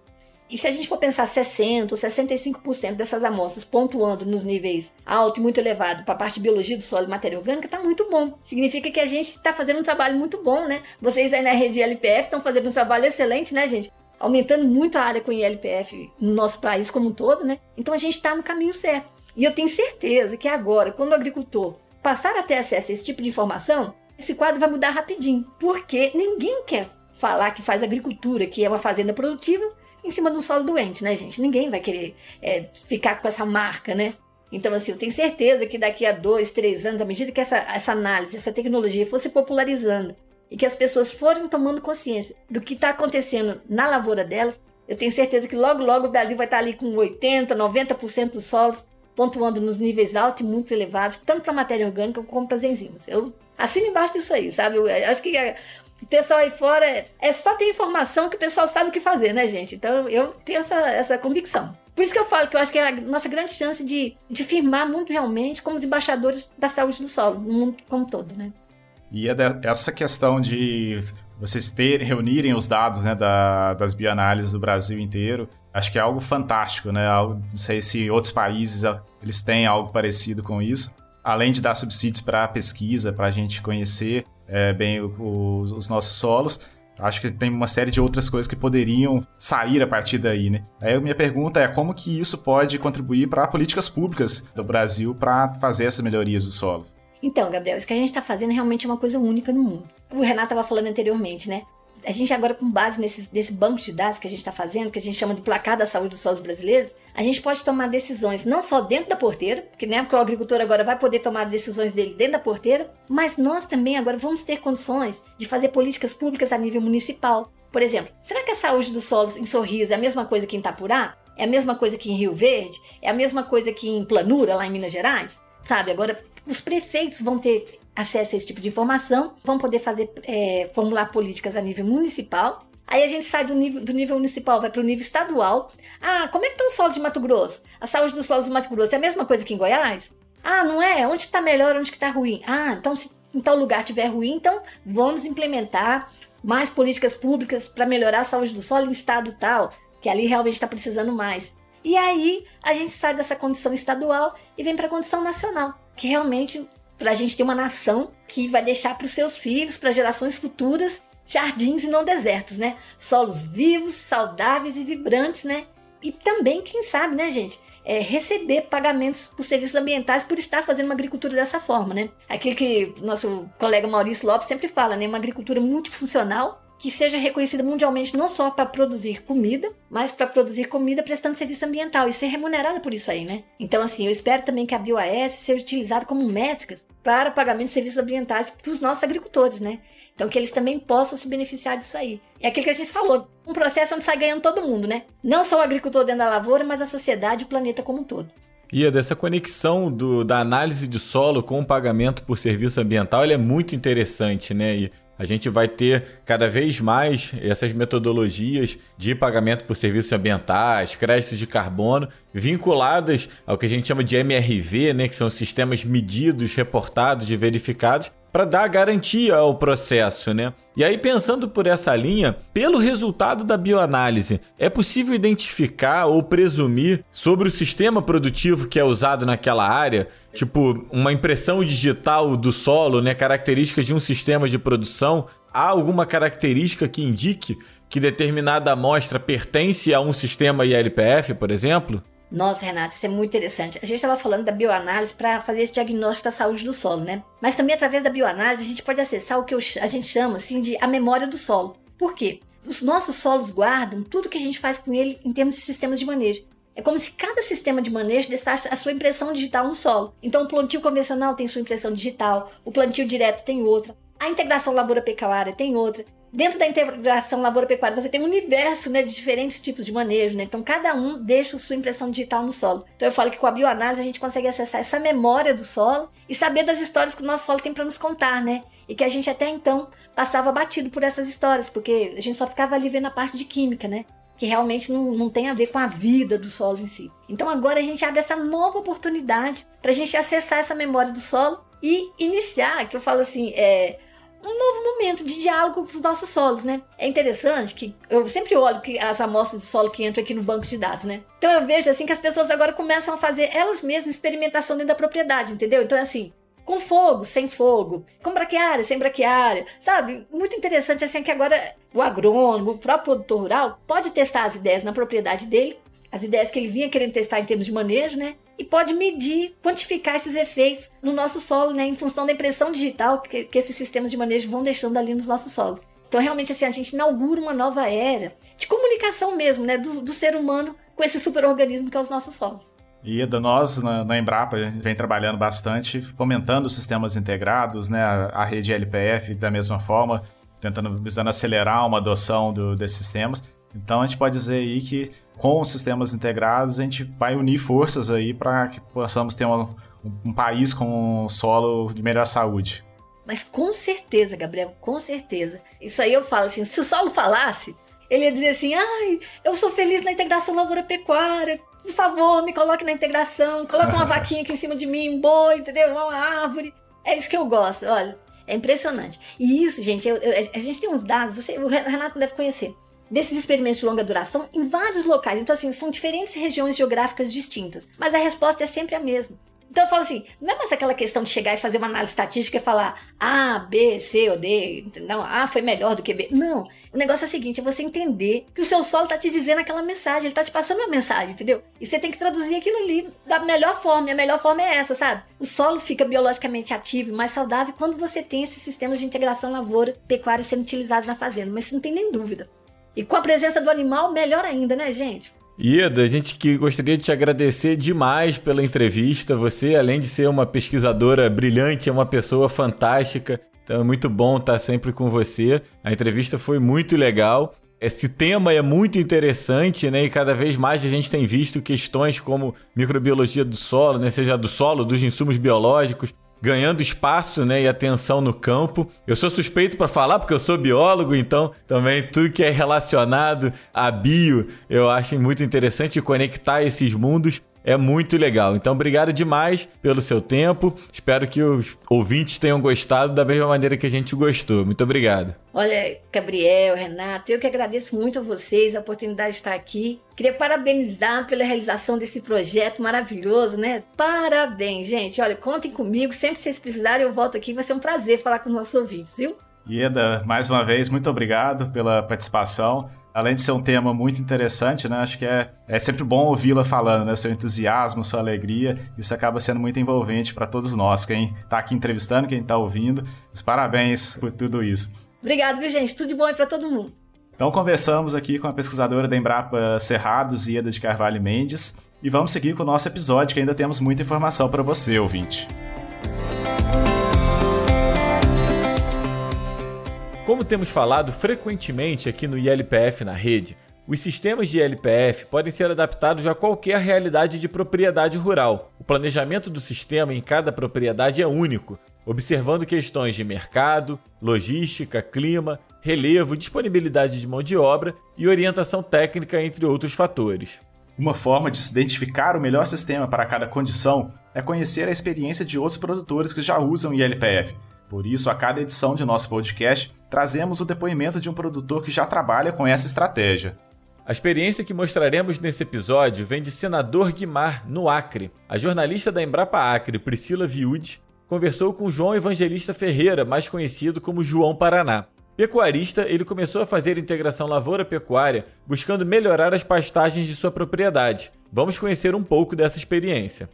S4: E se a gente for pensar 60% ou 65% dessas amostras pontuando nos níveis alto e muito elevado para a parte de biologia do solo e matéria orgânica, está muito bom. Significa que a gente está fazendo um trabalho muito bom, né? Vocês aí na rede LPF estão fazendo um trabalho excelente, né, gente? Aumentando muito a área com ILPF no nosso país como um todo, né? Então a gente está no caminho certo. E eu tenho certeza que agora, quando o agricultor passar a ter acesso a esse tipo de informação, esse quadro vai mudar rapidinho, porque ninguém quer falar que faz agricultura, que é uma fazenda produtiva, em cima de um solo doente, né, gente? Ninguém vai querer é, ficar com essa marca, né? Então, assim, eu tenho certeza que daqui a dois, três anos, à medida que essa, essa análise, essa tecnologia fosse popularizando e que as pessoas forem tomando consciência do que está acontecendo na lavoura delas, eu tenho certeza que logo, logo o Brasil vai estar tá ali com 80%, 90% dos solos pontuando nos níveis altos e muito elevados, tanto para a matéria orgânica como para as enzimas. Eu assino embaixo disso aí, sabe? Eu acho que o pessoal aí fora é só ter informação que o pessoal sabe o que fazer, né, gente? Então eu tenho essa, essa convicção. Por isso que eu falo que eu acho que é a nossa grande chance de, de firmar mundialmente como os embaixadores da saúde do solo, no mundo como todo, né?
S1: E é essa questão de vocês reunirem os dados né, da, das bioanálises do Brasil inteiro, acho que é algo fantástico, né? Algo, não sei se outros países eles têm algo parecido com isso. Além de dar subsídios para pesquisa, para a gente conhecer é, bem o, o, os nossos solos, acho que tem uma série de outras coisas que poderiam sair a partir daí, né? Aí a minha pergunta é como que isso pode contribuir para políticas públicas do Brasil para fazer essas melhorias do solo?
S4: Então, Gabriel, isso que a gente está fazendo realmente é uma coisa única no mundo. O Renato estava falando anteriormente, né? A gente agora, com base nesse, nesse banco de dados que a gente está fazendo, que a gente chama de placar da saúde dos solos brasileiros, a gente pode tomar decisões não só dentro da porteira, que né, porque o agricultor agora vai poder tomar decisões dele dentro da porteira, mas nós também agora vamos ter condições de fazer políticas públicas a nível municipal. Por exemplo, será que a saúde dos solos em Sorriso é a mesma coisa que em Itapurá? É a mesma coisa que em Rio Verde? É a mesma coisa que em Planura, lá em Minas Gerais? Sabe, agora os prefeitos vão ter acesso a esse tipo de informação, vão poder fazer é, formular políticas a nível municipal. Aí a gente sai do nível, do nível municipal, vai para o nível estadual. Ah, como é que está o solo de Mato Grosso? A saúde dos solos de Mato Grosso é a mesma coisa que em Goiás? Ah, não é? Onde está melhor, onde está ruim? Ah, então se em tal lugar tiver ruim, então vamos implementar mais políticas públicas para melhorar a saúde do solo em estado tal, que ali realmente está precisando mais. E aí a gente sai dessa condição estadual e vem para a condição nacional que realmente para a gente ter uma nação que vai deixar para os seus filhos, para gerações futuras, jardins e não desertos, né? Solos vivos, saudáveis e vibrantes, né? E também, quem sabe, né, gente? É, receber pagamentos por serviços ambientais por estar fazendo uma agricultura dessa forma, né? Aquilo que nosso colega Maurício Lopes sempre fala, né? Uma agricultura multifuncional que seja reconhecida mundialmente não só para produzir comida, mas para produzir comida prestando serviço ambiental e ser remunerada por isso aí, né? Então, assim, eu espero também que a BioAS seja utilizada como métricas para pagamento de serviços ambientais para os nossos agricultores, né? Então, que eles também possam se beneficiar disso aí. É aquilo que a gente falou, um processo onde sai ganhando todo mundo, né? Não só o agricultor dentro da lavoura, mas a sociedade e o planeta como um todo.
S2: E dessa conexão do, da análise de solo com o pagamento por serviço ambiental, é muito interessante, né? E a gente vai ter cada vez mais essas metodologias de pagamento por serviços ambientais, créditos de carbono, vinculadas ao que a gente chama de MRV, né, que são sistemas medidos, reportados e verificados, para dar garantia ao processo, né? E aí, pensando por essa linha, pelo resultado da bioanálise, é possível identificar ou presumir sobre o sistema produtivo que é usado naquela área, tipo uma impressão digital do solo, né? Características de um sistema de produção. Há alguma característica que indique que determinada amostra pertence a um sistema ILPF, por exemplo?
S4: Nossa, Renato, isso é muito interessante. A gente estava falando da bioanálise para fazer esse diagnóstico da saúde do solo, né? Mas também através da bioanálise a gente pode acessar o que a gente chama assim de a memória do solo. Por quê? Os nossos solos guardam tudo que a gente faz com ele em termos de sistemas de manejo. É como se cada sistema de manejo deixasse a sua impressão digital no solo. Então, o plantio convencional tem sua impressão digital, o plantio direto tem outra, a integração lavoura-pecuária tem outra dentro da integração lavoura-pecuária, você tem um universo né, de diferentes tipos de manejo, né? Então, cada um deixa sua impressão digital no solo. Então, eu falo que com a bioanálise a gente consegue acessar essa memória do solo e saber das histórias que o nosso solo tem para nos contar, né? E que a gente até então passava batido por essas histórias, porque a gente só ficava ali vendo a parte de química, né? Que realmente não, não tem a ver com a vida do solo em si. Então, agora a gente abre essa nova oportunidade para a gente acessar essa memória do solo e iniciar, que eu falo assim, é um novo momento de diálogo com os nossos solos, né? É interessante que eu sempre olho que as amostras de solo que entram aqui no banco de dados, né? Então eu vejo assim que as pessoas agora começam a fazer elas mesmas experimentação dentro da propriedade, entendeu? Então é assim, com fogo, sem fogo, com braquiária, sem braquiária, sabe? Muito interessante assim que agora o agrônomo, o próprio produtor rural pode testar as ideias na propriedade dele, as ideias que ele vinha querendo testar em termos de manejo, né? e pode medir, quantificar esses efeitos no nosso solo, né, em função da impressão digital que, que esses sistemas de manejo vão deixando ali nos nossos solos. Então, realmente, assim, a gente inaugura uma nova era de comunicação mesmo, né, do, do ser humano com esse superorganismo que é os nossos solos.
S1: E nós, na, na, Embrapa, vem trabalhando bastante, fomentando sistemas integrados, né, a, a rede LPF da mesma forma, tentando visando acelerar uma adoção do, desses sistemas. Então a gente pode dizer aí que com os sistemas integrados a gente vai unir forças aí para que possamos ter uma, um, um país com um solo de melhor saúde.
S4: Mas com certeza, Gabriel, com certeza. Isso aí eu falo assim, se o solo falasse, ele ia dizer assim, ai, eu sou feliz na integração lavoura-pecuária, por favor, me coloque na integração, coloque uma (laughs) vaquinha aqui em cima de mim, um boi, entendeu? Uma árvore. É isso que eu gosto, olha. É impressionante. E isso, gente, eu, eu, a gente tem uns dados, você, o Renato deve conhecer, desses experimentos de longa duração em vários locais. Então, assim, são diferentes regiões geográficas distintas. Mas a resposta é sempre a mesma. Então eu falo assim, não é mais aquela questão de chegar e fazer uma análise estatística e falar A, B, C ou D, não, A foi melhor do que B. Não. O negócio é o seguinte, é você entender que o seu solo está te dizendo aquela mensagem, ele está te passando uma mensagem, entendeu? E você tem que traduzir aquilo ali da melhor forma, e a melhor forma é essa, sabe? O solo fica biologicamente ativo e mais saudável quando você tem esses sistemas de integração lavoura-pecuária sendo utilizados na fazenda, mas isso não tem nem dúvida. E com a presença do animal, melhor ainda, né, gente?
S2: Ieda, a gente que gostaria de te agradecer demais pela entrevista. Você, além de ser uma pesquisadora brilhante, é uma pessoa fantástica. Então é muito bom estar sempre com você. A entrevista foi muito legal. Esse tema é muito interessante, né? E cada vez mais a gente tem visto questões como microbiologia do solo, né? Seja do solo, dos insumos biológicos, ganhando espaço né, e atenção no campo. Eu sou suspeito para falar porque eu sou biólogo, então também tudo que é relacionado a bio eu acho muito interessante conectar esses mundos é muito legal. Então, obrigado demais pelo seu tempo. Espero que os ouvintes tenham gostado da mesma maneira que a gente gostou. Muito obrigado.
S4: Olha, Gabriel, Renato, eu que agradeço muito a vocês a oportunidade de estar aqui. Queria parabenizar pela realização desse projeto maravilhoso, né? Parabéns, gente. Olha, contem comigo. Sempre que vocês precisarem, eu volto aqui. Vai ser um prazer falar com os nossos ouvintes, viu?
S1: Ieda, mais uma vez, muito obrigado pela participação além de ser um tema muito interessante, né? Acho que é, é sempre bom ouvi-la falando, né? Seu entusiasmo, sua alegria, isso acaba sendo muito envolvente para todos nós, quem está aqui entrevistando, quem está ouvindo. Parabéns por tudo isso.
S4: Obrigado, viu, gente? Tudo de bom aí para todo mundo.
S1: Então conversamos aqui com a pesquisadora da Embrapa Cerrados, Ieda de Carvalho Mendes, e vamos seguir com o nosso episódio, que ainda temos muita informação para você, ouvinte.
S2: Como temos falado frequentemente aqui no ILPF na rede, os sistemas de ILPF podem ser adaptados a qualquer realidade de propriedade rural. O planejamento do sistema em cada propriedade é único, observando questões de mercado, logística, clima, relevo, disponibilidade de mão de obra e orientação técnica, entre outros fatores.
S1: Uma forma de se identificar o melhor sistema para cada condição é conhecer a experiência de outros produtores que já usam ILPF por isso, a cada edição de nosso podcast, trazemos o depoimento de um produtor que já trabalha com essa estratégia.
S2: A experiência que mostraremos nesse episódio vem de Senador Guimar, no Acre. A jornalista da Embrapa Acre, Priscila Viúde, conversou com João Evangelista Ferreira, mais conhecido como João Paraná. Pecuarista, ele começou a fazer integração lavoura-pecuária, buscando melhorar as pastagens de sua propriedade. Vamos conhecer um pouco dessa experiência.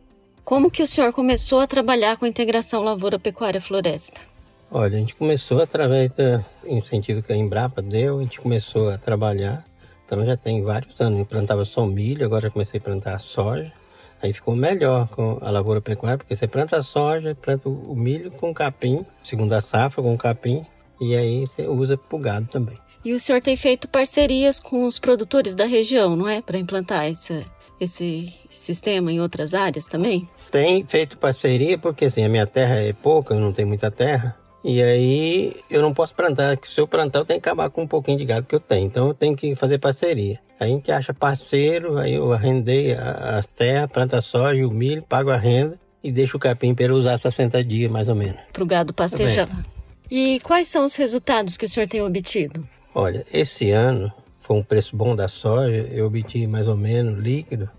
S5: Como que o senhor começou a trabalhar com a integração lavoura-pecuária-floresta?
S6: Olha, a gente começou através do incentivo que a Embrapa deu, a gente começou a trabalhar. Então já tem vários anos, eu plantava só milho, agora já comecei a plantar soja. Aí ficou melhor com a lavoura pecuária, porque você planta soja, planta o milho com capim, segunda safra com capim, e aí você usa pro gado também.
S5: E o senhor tem feito parcerias com os produtores da região, não é? Para implantar essa, esse sistema em outras áreas também?
S6: tem feito parceria, porque assim, a minha terra é pouca, eu não tenho muita terra. E aí eu não posso plantar, se eu plantar eu tenho que acabar com um pouquinho de gado que eu tenho. Então eu tenho que fazer parceria. A gente acha parceiro, aí eu arrendei as terras, planta soja, o milho, pago a renda e deixo o capim para usar 60 dias mais ou menos.
S5: Para o gado pastejar. Tá e quais são os resultados que o senhor tem obtido?
S6: Olha, esse ano foi um preço bom da soja, eu obtive mais ou menos líquido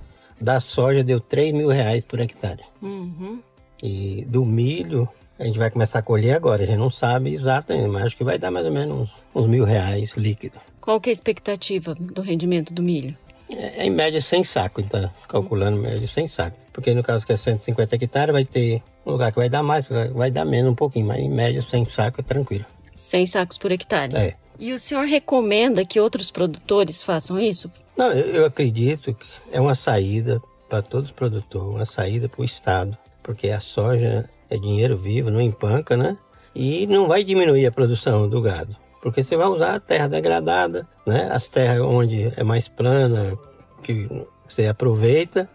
S6: da soja deu 3 mil reais por hectare. Uhum. E do milho, a gente vai começar a colher agora. A gente não sabe exatamente, mas acho que vai dar mais ou menos uns, uns mil reais líquido.
S5: Qual que é a expectativa do rendimento do milho?
S6: É, é em média 100 sacos, então, calculando média 100 sacos. Porque no caso que é 150 hectares, vai ter um lugar que vai dar mais, vai dar menos um pouquinho, mas em média 100 sacos é tranquilo.
S5: 100 sacos por hectare?
S6: É,
S5: E o senhor recomenda que outros produtores façam isso?
S6: Não, eu acredito que é uma saída para todos os produtores, uma saída para o Estado, porque a soja é dinheiro vivo, não empanca, né? E não vai diminuir a produção do gado, porque você vai usar a terra degradada, né? As terras onde é mais plana, que você aproveita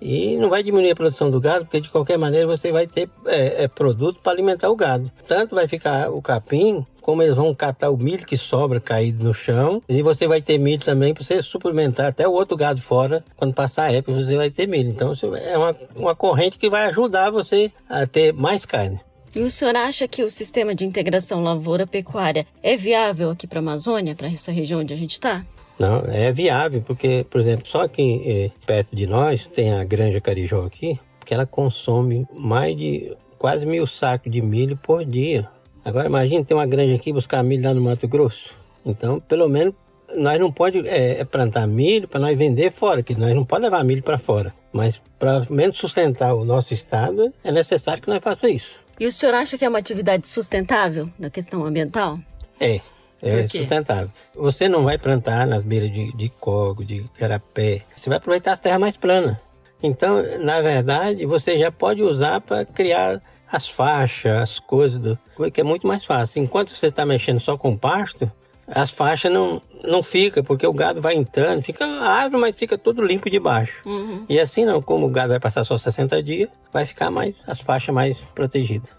S6: e não vai diminuir a produção do gado, porque de qualquer maneira você vai ter é, é, produto para alimentar o gado. Tanto vai ficar o capim, como eles vão catar o milho que sobra caído no chão, e você vai ter milho também para você suplementar até o outro gado fora, quando passar a época você vai ter milho. Então é uma, uma corrente que vai ajudar você a ter mais carne.
S5: E o senhor acha que o sistema de integração lavoura-pecuária é viável aqui para a Amazônia, para essa região onde a gente está?
S6: Não, é viável, porque, por exemplo, só aqui eh, perto de nós tem a Granja Carijó aqui, que ela consome mais de quase mil sacos de milho por dia. Agora imagine ter uma granja aqui buscar milho lá no Mato Grosso. Então, pelo menos, nós não pode é, é plantar milho para nós vender fora, que nós não pode levar milho para fora. Mas para menos sustentar o nosso estado, é necessário que nós faça isso.
S5: E o senhor acha que é uma atividade sustentável na questão ambiental?
S6: É, é sustentável. Você não vai plantar nas beiras de, de cogo, de carapé. Você vai aproveitar as terras mais planas. Então, na verdade, você já pode usar para criar as faixas, as coisas, do, que é muito mais fácil. Enquanto você está mexendo só com pasto, as faixas não, não fica, porque o gado vai entrando, fica árvore, mas fica tudo limpo de baixo. Uhum. E assim não, como o gado vai passar só 60 dias, vai ficar mais as faixas mais protegidas.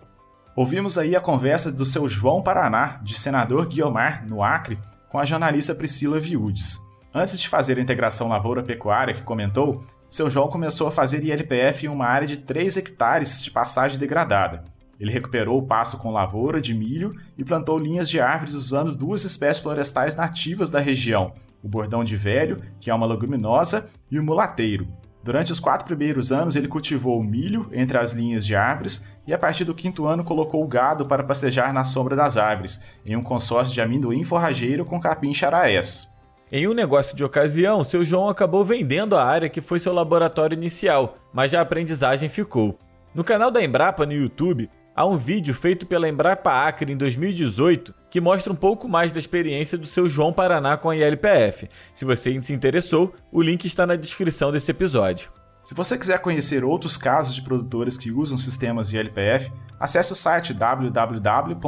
S1: Ouvimos aí a conversa do seu João Paraná, de senador Guiomar, no Acre, com a jornalista Priscila Viudes. Antes de fazer a integração lavoura-pecuária que comentou, seu João começou a fazer ILPF em uma área de 3 hectares de pastagem degradada. Ele recuperou o pasto com lavoura de milho e plantou linhas de árvores usando duas espécies florestais nativas da região, o bordão de velho, que é uma leguminosa, e o mulateiro, Durante os quatro primeiros anos, ele cultivou o milho entre as linhas de árvores e, a partir do quinto ano, colocou o gado para pastejar na sombra das árvores, em um consórcio de amendoim forrageiro com capim charaés.
S2: Em um negócio de ocasião, seu João acabou vendendo a área que foi seu laboratório inicial, mas a aprendizagem ficou. No canal da Embrapa no YouTube, há um vídeo feito pela Embrapa Acre em 2018 que mostra um pouco mais da experiência do seu João Paraná com a ILPF. Se você se interessou, o link está na descrição desse episódio.
S1: Se você quiser conhecer outros casos de produtores que usam sistemas ILPF, acesse o site www.ilpf.com.br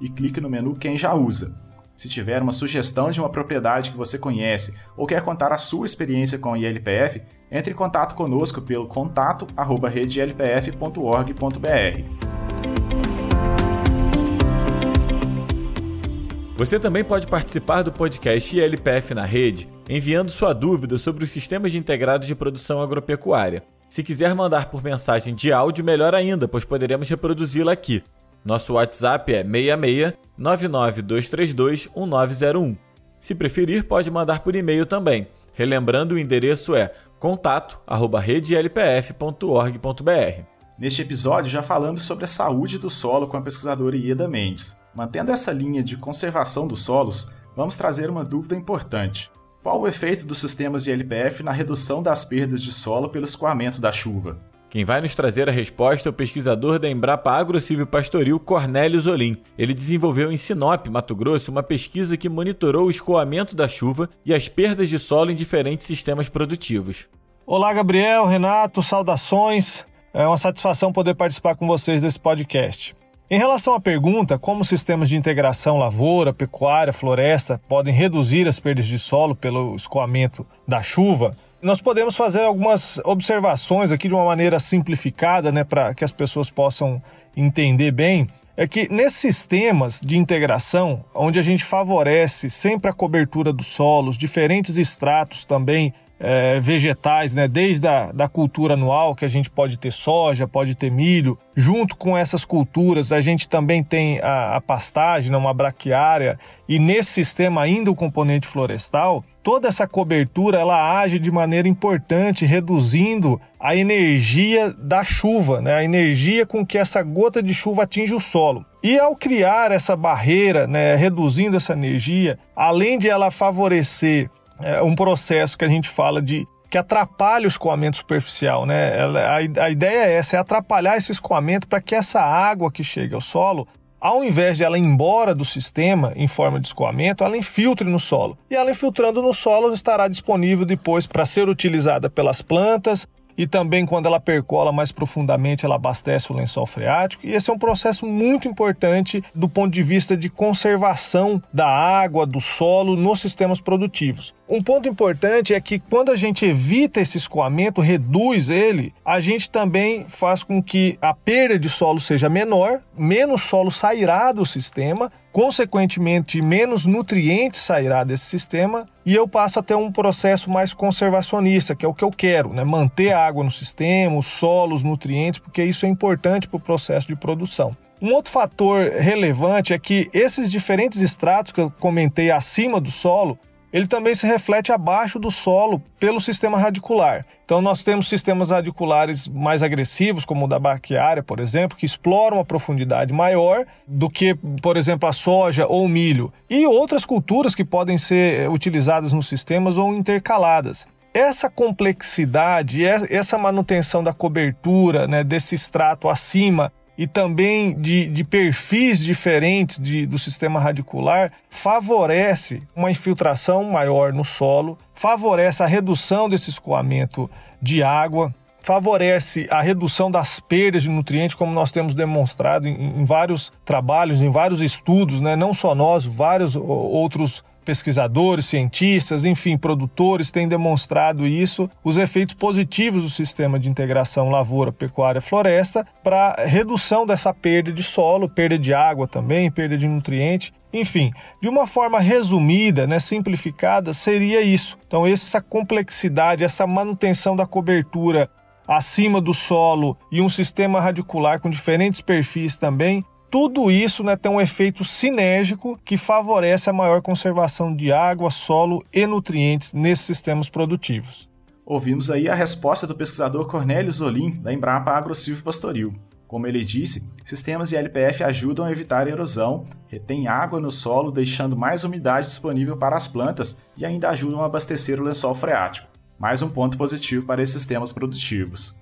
S1: e clique no menu Quem já usa. Se tiver uma sugestão de uma propriedade que você conhece ou quer contar a sua experiência com a ILPF, entre em contato conosco pelo contato@redelpf.org.br.
S2: Você também pode participar do podcast ILPF na Rede, enviando sua dúvida sobre os sistemas integrados de produção agropecuária. Se quiser mandar por mensagem de áudio, melhor ainda, pois poderemos reproduzi-la aqui. Nosso WhatsApp é 66 99232 1901. Se preferir, pode mandar por e-mail também. Relembrando, o endereço é contato@redelpf.org.br.
S1: Neste episódio já falamos sobre a saúde do solo com a pesquisadora Ieda Mendes. Mantendo essa linha de conservação dos solos, vamos trazer uma dúvida importante. Qual o efeito dos sistemas de LPF na redução das perdas de solo pelo escoamento da chuva?
S2: Quem vai nos trazer a resposta é o pesquisador da Embrapa Agro Pastoril, Cornélio Zolim. Ele desenvolveu em Sinop, Mato Grosso, uma pesquisa que monitorou o escoamento da chuva e as perdas de solo em diferentes sistemas produtivos.
S7: Olá, Gabriel, Renato, saudações. É uma satisfação poder participar com vocês desse podcast. Em relação à pergunta como sistemas de integração lavoura, pecuária, floresta podem reduzir as perdas de solo pelo escoamento da chuva, nós podemos fazer algumas observações aqui de uma maneira simplificada, né, para que as pessoas possam entender bem. É que nesses sistemas de integração, onde a gente favorece sempre a cobertura dos solos, diferentes estratos também é, vegetais, né? desde a da cultura anual, que a gente pode ter soja, pode ter milho. Junto com essas culturas, a gente também tem a, a pastagem, né? uma braquiária, e nesse sistema ainda o componente florestal. Toda essa cobertura ela age de maneira importante, reduzindo a energia da chuva, né? a energia com que essa gota de chuva atinge o solo. E ao criar essa barreira, né, reduzindo essa energia, além de ela favorecer é um processo que a gente fala de que atrapalha o escoamento superficial, né? A, a ideia é essa, é atrapalhar esse escoamento para que essa água que chega ao solo ao invés de ela ir embora do sistema em forma de escoamento, ela infiltre no solo. E ela infiltrando no solo estará disponível depois para ser utilizada pelas plantas e também quando ela percola mais profundamente, ela abastece o lençol freático. E esse é um processo muito importante do ponto de vista de conservação da água, do solo nos sistemas produtivos. Um ponto importante é que quando a gente evita esse escoamento, reduz ele, a gente também faz com que a perda de solo seja menor, menos solo sairá do sistema, consequentemente menos nutrientes sairá desse sistema e eu passo a ter um processo mais conservacionista, que é o que eu quero, né? manter a água no sistema, os nutrientes, porque isso é importante para o processo de produção. Um outro fator relevante é que esses diferentes estratos que eu comentei acima do solo, ele também se reflete abaixo do solo pelo sistema radicular. Então, nós temos sistemas radiculares mais agressivos, como o da braquiária, por exemplo, que exploram a profundidade maior do que, por exemplo, a soja ou o milho, e outras culturas que podem ser eh, utilizadas nos sistemas ou intercaladas. Essa complexidade, essa manutenção da cobertura né, desse extrato acima e também de, de perfis diferentes de, do sistema radicular favorece uma infiltração maior no solo, favorece a redução desse escoamento de água, favorece a redução das perdas de nutrientes, como nós temos demonstrado em, em vários trabalhos, em vários estudos, né? não só nós, vários outros pesquisadores, cientistas, enfim, produtores têm demonstrado isso, os efeitos positivos do sistema de integração lavoura, pecuária, floresta para redução dessa perda de solo, perda de água também, perda de nutriente. Enfim, de uma forma resumida, né, simplificada, seria isso. Então, essa complexidade, essa manutenção da cobertura acima do solo e um sistema radicular com diferentes perfis também tudo isso né, tem um efeito sinérgico que favorece a maior conservação de água, solo e nutrientes nesses sistemas produtivos.
S1: Ouvimos aí a resposta do pesquisador Cornélio Zolim, da Embrapa Agrosilvo Pastoril. Como ele disse, sistemas de LPF ajudam a evitar erosão, retêm água no solo, deixando mais umidade disponível para as plantas e ainda ajudam a abastecer o lençol freático. Mais um ponto positivo para esses sistemas produtivos.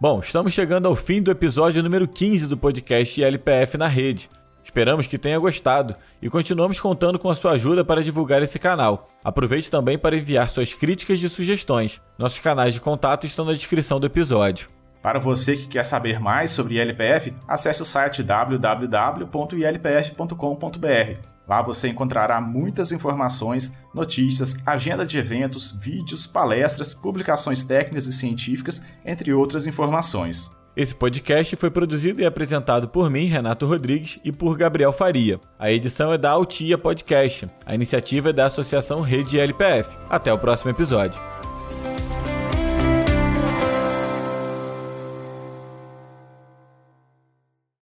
S2: Bom, estamos chegando ao fim do episódio número 15 do podcast LPF na Rede. Esperamos que tenha gostado e continuamos contando com a sua ajuda para divulgar esse canal. Aproveite também para enviar suas críticas e sugestões. Nossos canais de contato estão na descrição do episódio.
S1: Para você que quer saber mais sobre ILPF, acesse o site www.ilpf.com.br. Lá você encontrará muitas informações, notícias, agenda de eventos, vídeos, palestras, publicações técnicas e científicas, entre outras informações.
S2: Esse podcast foi produzido e apresentado por mim, Renato Rodrigues, e por Gabriel Faria. A edição é da Altia Podcast. A iniciativa é da Associação Rede LPF. Até o próximo episódio.